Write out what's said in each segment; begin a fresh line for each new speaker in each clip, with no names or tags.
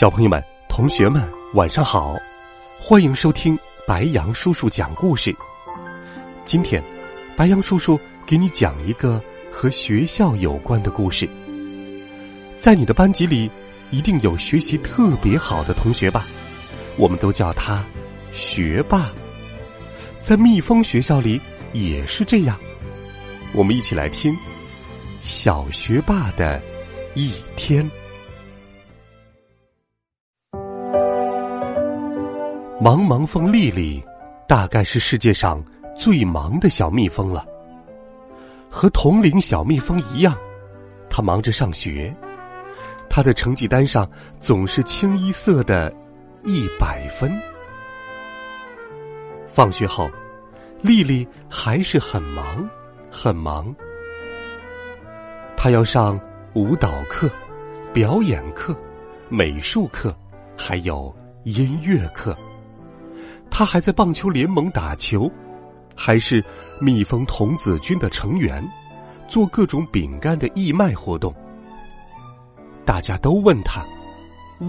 小朋友们、同学们，晚上好！欢迎收听白杨叔叔讲故事。今天，白杨叔叔给你讲一个和学校有关的故事。在你的班级里，一定有学习特别好的同学吧？我们都叫他学霸。在蜜蜂学校里也是这样。我们一起来听小学霸的一天。茫茫蜂丽丽，大概是世界上最忙的小蜜蜂了。和同龄小蜜蜂一样，她忙着上学，她的成绩单上总是清一色的一百分。放学后，丽丽还是很忙，很忙。她要上舞蹈课、表演课、美术课，还有音乐课。他还在棒球联盟打球，还是蜜蜂童子军的成员，做各种饼干的义卖活动。大家都问他：“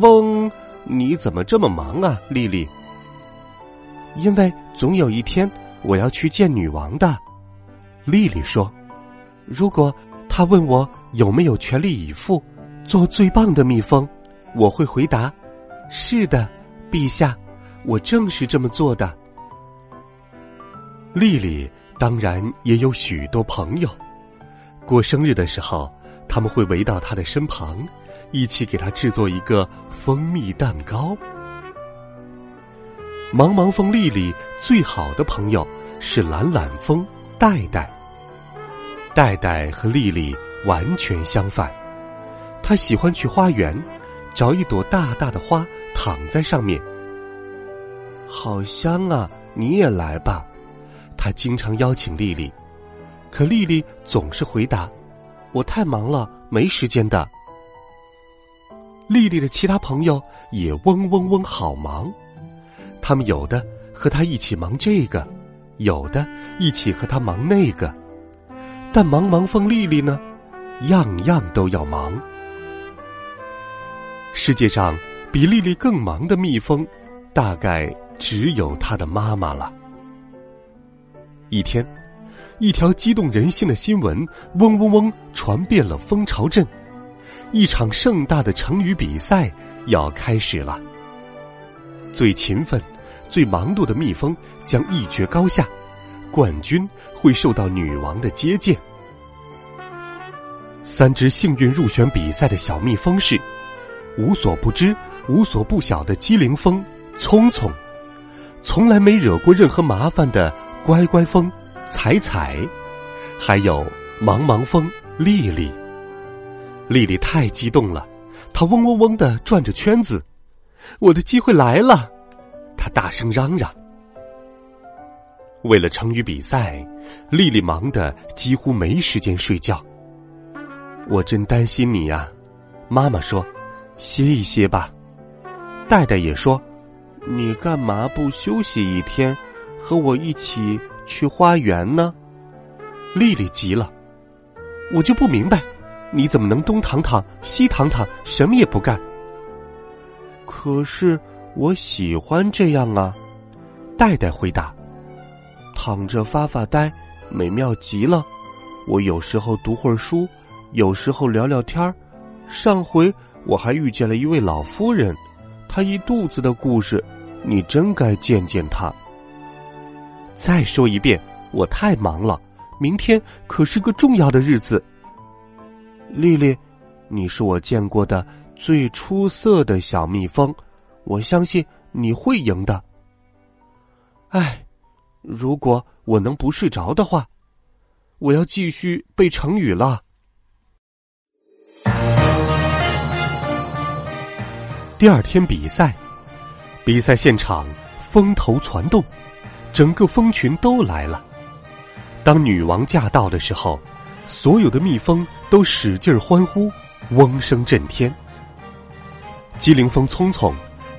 翁，你怎么这么忙啊，丽丽？”因为总有一天我要去见女王的，丽丽说：“如果他问我有没有全力以赴做最棒的蜜蜂，我会回答：是的，陛下。”我正是这么做的。丽丽当然也有许多朋友，过生日的时候，他们会围到她的身旁，一起给她制作一个蜂蜜蛋糕。忙忙蜂丽丽最好的朋友是懒懒蜂戴戴。戴戴和丽丽完全相反，她喜欢去花园，找一朵大大的花，躺在上面。好香啊！你也来吧。他经常邀请丽丽，可丽丽总是回答：“我太忙了，没时间的。”丽丽的其他朋友也嗡嗡嗡好忙，他们有的和他一起忙这个，有的一起和他忙那个，但忙忙蜂丽丽呢，样样都要忙。世界上比丽丽更忙的蜜蜂，大概。只有他的妈妈了。一天，一条激动人心的新闻嗡嗡嗡传遍了蜂巢镇，一场盛大的成语比赛要开始了。最勤奋、最忙碌的蜜蜂将一决高下，冠军会受到女王的接见。三只幸运入选比赛的小蜜蜂是：无所不知、无所不晓的机灵蜂聪聪。从来没惹过任何麻烦的乖乖蜂彩彩，还有忙忙蜂丽丽。丽丽太激动了，她嗡嗡嗡的转着圈子。我的机会来了，她大声嚷嚷。为了成语比赛，丽丽忙得几乎没时间睡觉。我真担心你呀，妈妈说：“歇一歇吧。”戴戴也说。你干嘛不休息一天，和我一起去花园呢？丽丽急了，我就不明白，你怎么能东躺躺西躺躺，什么也不干？可是我喜欢这样啊！戴戴回答：“躺着发发呆，美妙极了。我有时候读会儿书，有时候聊聊天儿。上回我还遇见了一位老夫人。”他一肚子的故事，你真该见见他。再说一遍，我太忙了，明天可是个重要的日子。丽丽，你是我见过的最出色的小蜜蜂，我相信你会赢的。哎，如果我能不睡着的话，我要继续背成语了。第二天比赛，比赛现场风头攒动，整个蜂群都来了。当女王驾到的时候，所有的蜜蜂都使劲欢呼，嗡声震天。机灵蜂聪聪、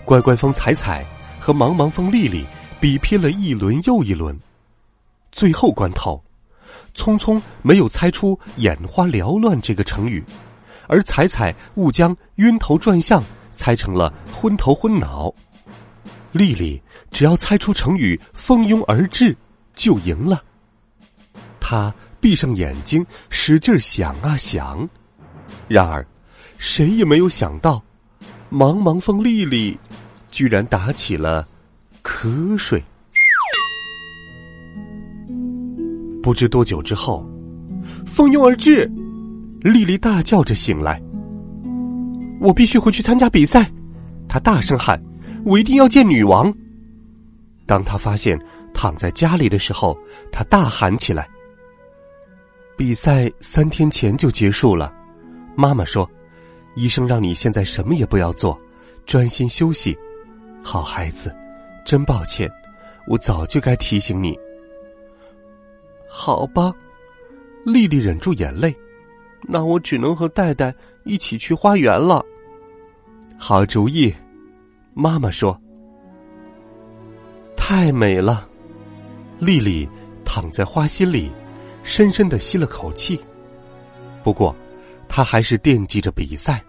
乖乖蜂彩彩和茫茫蜂丽丽比拼了一轮又一轮，最后关头，聪聪没有猜出“眼花缭乱”这个成语，而彩彩误将“晕头转向”猜成了“昏头昏脑”。丽丽只要猜出成语“蜂拥而至”就赢了。她闭上眼睛，使劲想啊想，然而，谁也没有想到，茫茫风丽丽居然打起了瞌睡。不知多久之后，蜂拥而至，丽丽大叫着醒来。我必须回去参加比赛，他大声喊：“我一定要见女王。”当他发现躺在家里的时候，他大喊起来。比赛三天前就结束了，妈妈说：“医生让你现在什么也不要做，专心休息。”好孩子，真抱歉，我早就该提醒你。好吧，丽丽忍住眼泪，那我只能和戴戴一起去花园了。好主意，妈妈说。太美了，丽丽躺在花心里。深深的吸了口气，不过，他还是惦记着比赛。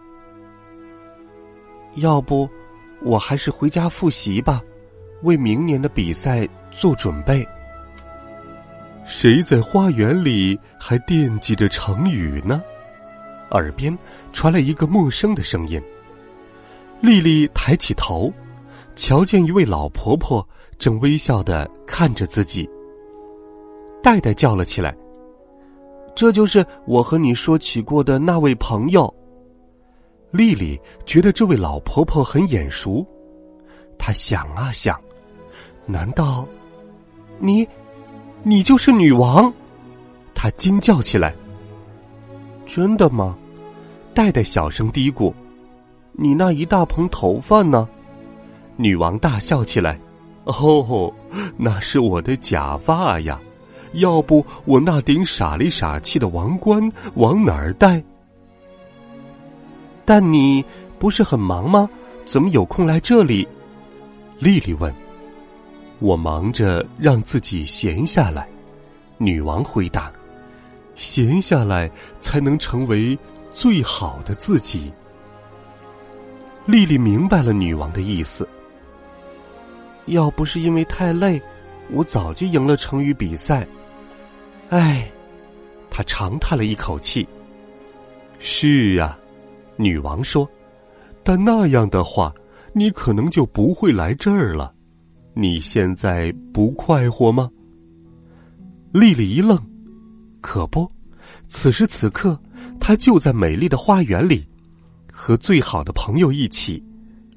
要不，我还是回家复习吧，为明年的比赛做准备。谁在花园里还惦记着成语呢？耳边传来一个陌生的声音。丽丽抬起头，瞧见一位老婆婆正微笑的看着自己。戴戴叫了起来。这就是我和你说起过的那位朋友。丽丽觉得这位老婆婆很眼熟，她想啊想，难道你，你就是女王？她惊叫起来。真的吗？戴戴小声嘀咕：“你那一大蓬头发呢？”女王大笑起来：“哦，那是我的假发呀。”要不我那顶傻里傻气的王冠往哪儿戴？但你不是很忙吗？怎么有空来这里？丽丽问。我忙着让自己闲下来。女王回答：“闲下来才能成为最好的自己。”丽丽明白了女王的意思。要不是因为太累，我早就赢了成语比赛。唉，他长叹了一口气。是啊，女王说：“但那样的话，你可能就不会来这儿了。你现在不快活吗？”丽丽一愣，可不，此时此刻，她就在美丽的花园里，和最好的朋友一起。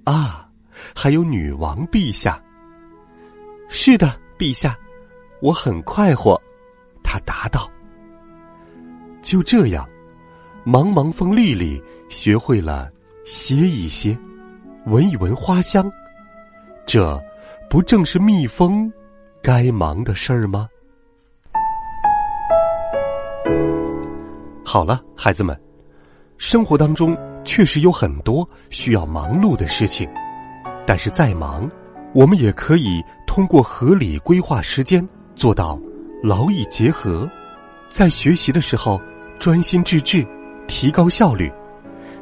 啊，还有女王陛下。是的，陛下，我很快活。他答道：“就这样，茫茫风丽丽学会了歇一歇，闻一闻花香，这不正是蜜蜂该忙的事儿吗？”好了，孩子们，生活当中确实有很多需要忙碌的事情，但是再忙，我们也可以通过合理规划时间做到。劳逸结合，在学习的时候专心致志，提高效率；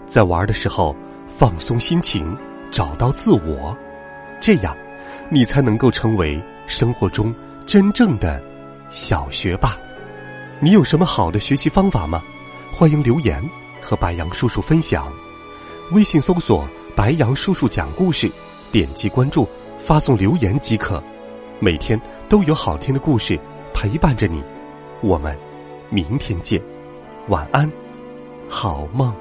在玩的时候放松心情，找到自我。这样，你才能够成为生活中真正的小学霸。你有什么好的学习方法吗？欢迎留言和白杨叔叔分享。微信搜索“白杨叔叔讲故事”，点击关注，发送留言即可。每天都有好听的故事。陪伴着你，我们明天见，晚安，好梦。